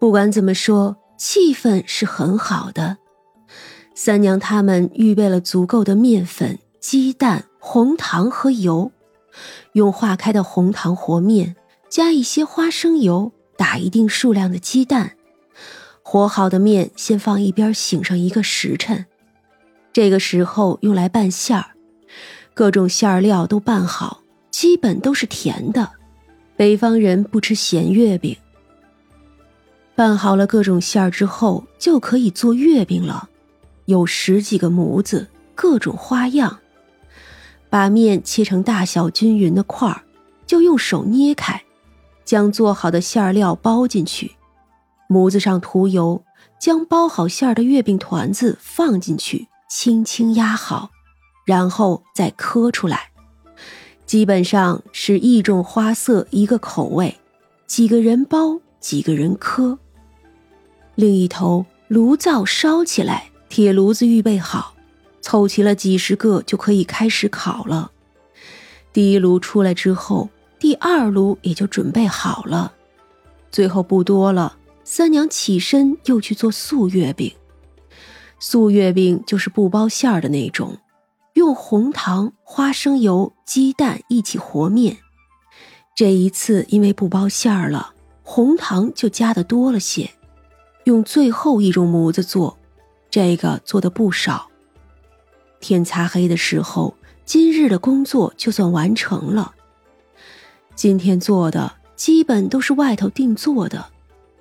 不管怎么说，气氛是很好的。三娘他们预备了足够的面粉、鸡蛋、红糖和油，用化开的红糖和面，加一些花生油，打一定数量的鸡蛋。和好的面先放一边，醒上一个时辰。这个时候用来拌馅儿，各种馅料都拌好，基本都是甜的。北方人不吃咸月饼。拌好了各种馅儿之后，就可以做月饼了。有十几个模子，各种花样。把面切成大小均匀的块儿，就用手捏开，将做好的馅儿料包进去。模子上涂油，将包好馅儿的月饼团子放进去，轻轻压好，然后再磕出来。基本上是一种花色一个口味，几个人包，几个人磕。另一头炉灶烧起来。铁炉子预备好，凑齐了几十个就可以开始烤了。第一炉出来之后，第二炉也就准备好了。最后不多了，三娘起身又去做素月饼。素月饼就是不包馅儿的那种，用红糖、花生油、鸡蛋一起和面。这一次因为不包馅儿了，红糖就加的多了些。用最后一种模子做。这个做的不少。天擦黑的时候，今日的工作就算完成了。今天做的基本都是外头定做的，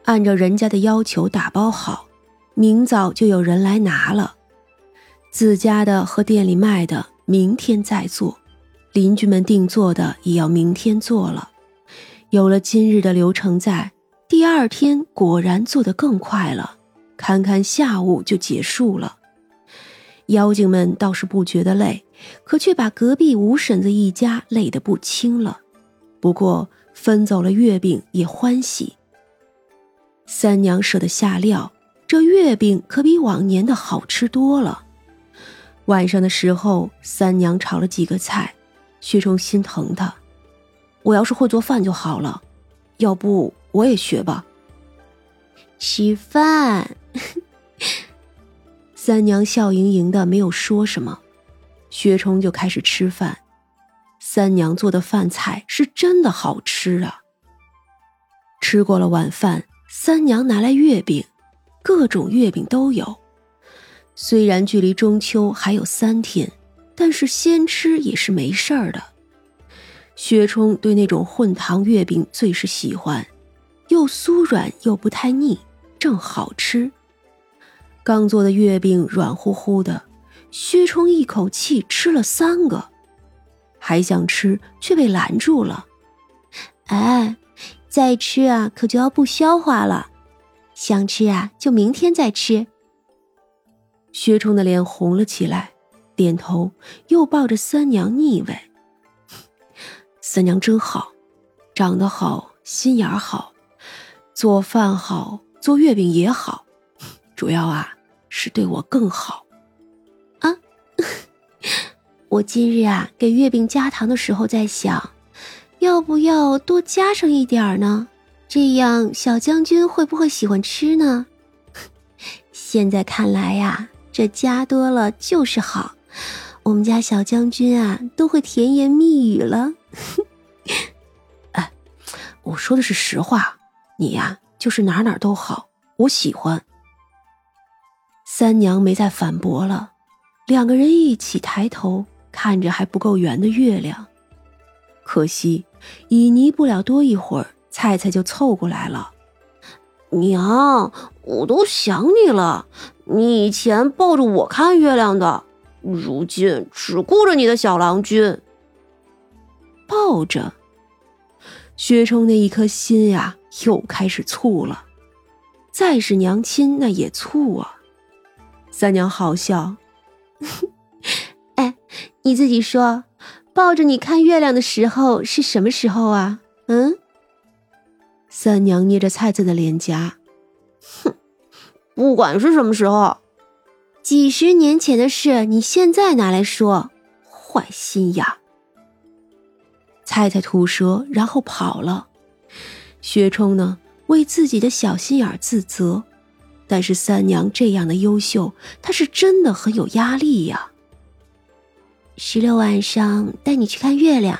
按照人家的要求打包好，明早就有人来拿了。自家的和店里卖的，明天再做；邻居们定做的也要明天做了。有了今日的流程在，第二天果然做得更快了。看看下午就结束了，妖精们倒是不觉得累，可却把隔壁吴婶子一家累得不轻了。不过分走了月饼也欢喜。三娘舍得下料，这月饼可比往年的好吃多了。晚上的时候，三娘炒了几个菜，薛冲心疼她：“我要是会做饭就好了，要不我也学吧。”吃饭。三娘笑盈盈的，没有说什么。薛冲就开始吃饭。三娘做的饭菜是真的好吃啊。吃过了晚饭，三娘拿来月饼，各种月饼都有。虽然距离中秋还有三天，但是先吃也是没事儿的。薛冲对那种混糖月饼最是喜欢，又酥软又不太腻，正好吃。刚做的月饼软乎乎的，薛冲一口气吃了三个，还想吃却被拦住了。哎，再吃啊，可就要不消化了。想吃啊，就明天再吃。薛冲的脸红了起来，点头，又抱着三娘腻味。三娘真好，长得好，心眼好，做饭好，做月饼也好，主要啊。是对我更好，啊！我今日啊给月饼加糖的时候在想，要不要多加上一点呢？这样小将军会不会喜欢吃呢？现在看来呀，这加多了就是好，我们家小将军啊都会甜言蜜语了。哎，我说的是实话，你呀就是哪哪都好，我喜欢。三娘没再反驳了，两个人一起抬头看着还不够圆的月亮。可惜，已泥不了多一会儿，菜菜就凑过来了。娘，我都想你了。你以前抱着我看月亮的，如今只顾着你的小郎君。抱着，薛冲那一颗心呀，又开始醋了。再是娘亲，那也醋啊。三娘好笑，哎，你自己说，抱着你看月亮的时候是什么时候啊？嗯。三娘捏着菜菜的脸颊，哼，不管是什么时候，几十年前的事，你现在拿来说，坏心眼。菜菜吐舌，然后跑了。薛冲呢，为自己的小心眼自责。但是三娘这样的优秀，他是真的很有压力呀。十六晚上带你去看月亮。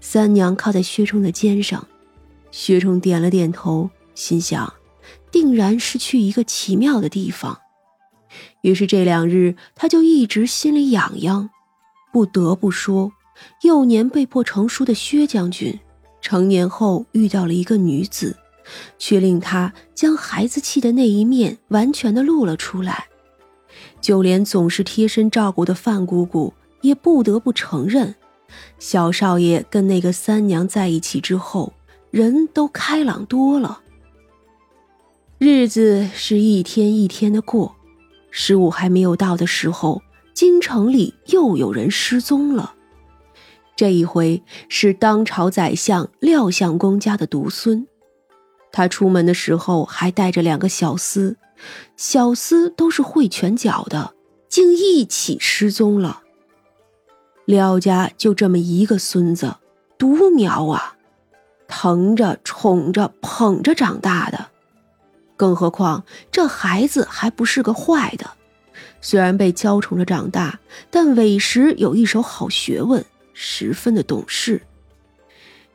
三娘靠在薛冲的肩上，薛冲点了点头，心想，定然是去一个奇妙的地方。于是这两日他就一直心里痒痒。不得不说，幼年被迫成书的薛将军，成年后遇到了一个女子。却令他将孩子气的那一面完全的露了出来，就连总是贴身照顾的范姑姑也不得不承认，小少爷跟那个三娘在一起之后，人都开朗多了。日子是一天一天的过，十五还没有到的时候，京城里又有人失踪了。这一回是当朝宰相廖相公家的独孙。他出门的时候还带着两个小厮，小厮都是会拳脚的，竟一起失踪了。廖家就这么一个孙子，独苗啊，疼着、宠着、捧着长大的，更何况这孩子还不是个坏的，虽然被娇宠着长大，但委实有一手好学问，十分的懂事。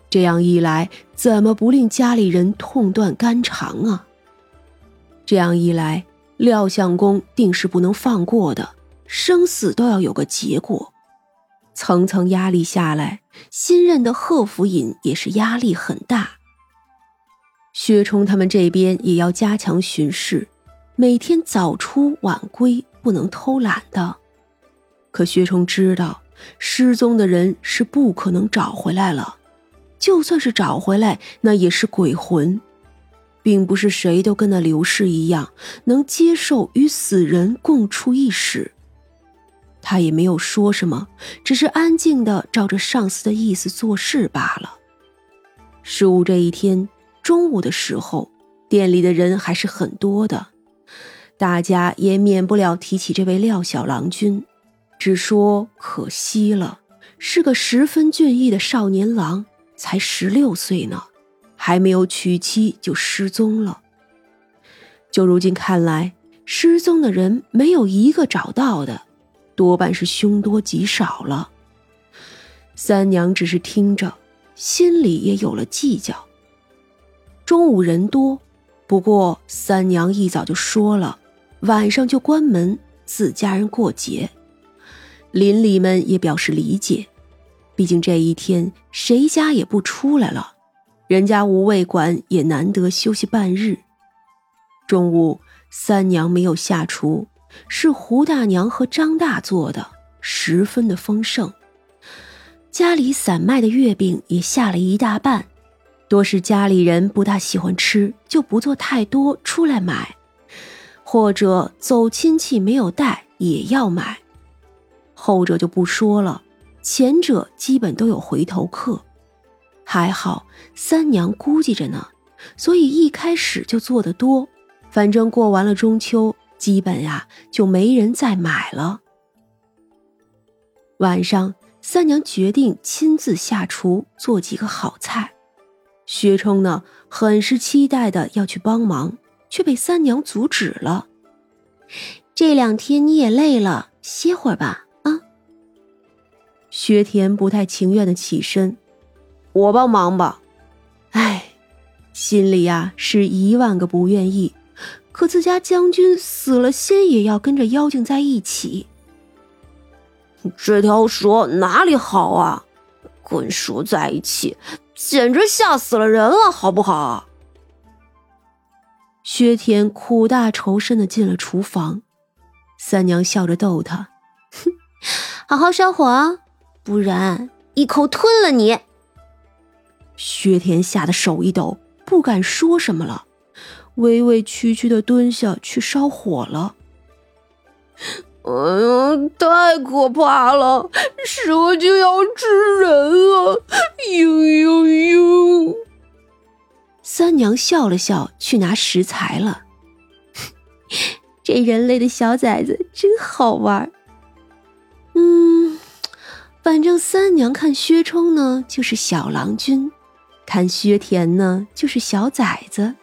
这样一来，怎么不令家里人痛断肝肠啊？这样一来，廖相公定是不能放过的，生死都要有个结果。层层压力下来，新任的贺府尹也是压力很大。薛冲他们这边也要加强巡视，每天早出晚归，不能偷懒的。可薛冲知道，失踪的人是不可能找回来了。就算是找回来，那也是鬼魂，并不是谁都跟那刘氏一样能接受与死人共处一室。他也没有说什么，只是安静的照着上司的意思做事罢了。十五这一天中午的时候，店里的人还是很多的，大家也免不了提起这位廖小郎君，只说可惜了，是个十分俊逸的少年郎。才十六岁呢，还没有娶妻就失踪了。就如今看来，失踪的人没有一个找到的，多半是凶多吉少了。三娘只是听着，心里也有了计较。中午人多，不过三娘一早就说了，晚上就关门，自家人过节。邻里们也表示理解。毕竟这一天谁家也不出来了，人家无卫馆也难得休息半日。中午三娘没有下厨，是胡大娘和张大做的，十分的丰盛。家里散卖的月饼也下了一大半，多是家里人不大喜欢吃，就不做太多出来买，或者走亲戚没有带也要买，后者就不说了。前者基本都有回头客，还好三娘估计着呢，所以一开始就做的多。反正过完了中秋，基本呀就没人再买了。晚上，三娘决定亲自下厨做几个好菜。薛冲呢，很是期待的要去帮忙，却被三娘阻止了。这两天你也累了，歇会儿吧。薛田不太情愿的起身，我帮忙吧。哎，心里呀是一万个不愿意，可自家将军死了心也要跟着妖精在一起。这条蛇哪里好啊？跟蛇在一起，简直吓死了人了，好不好？薛田苦大仇深的进了厨房，三娘笑着逗他：“哼，好好烧火。”不然一口吞了你！薛田吓得手一抖，不敢说什么了，委委屈屈的蹲下去烧火了。哎呀，太可怕了！蛇就要吃人了！呦呦呦！三娘笑了笑，去拿食材了。这人类的小崽子真好玩。反正三娘看薛冲呢，就是小郎君；看薛田呢，就是小崽子，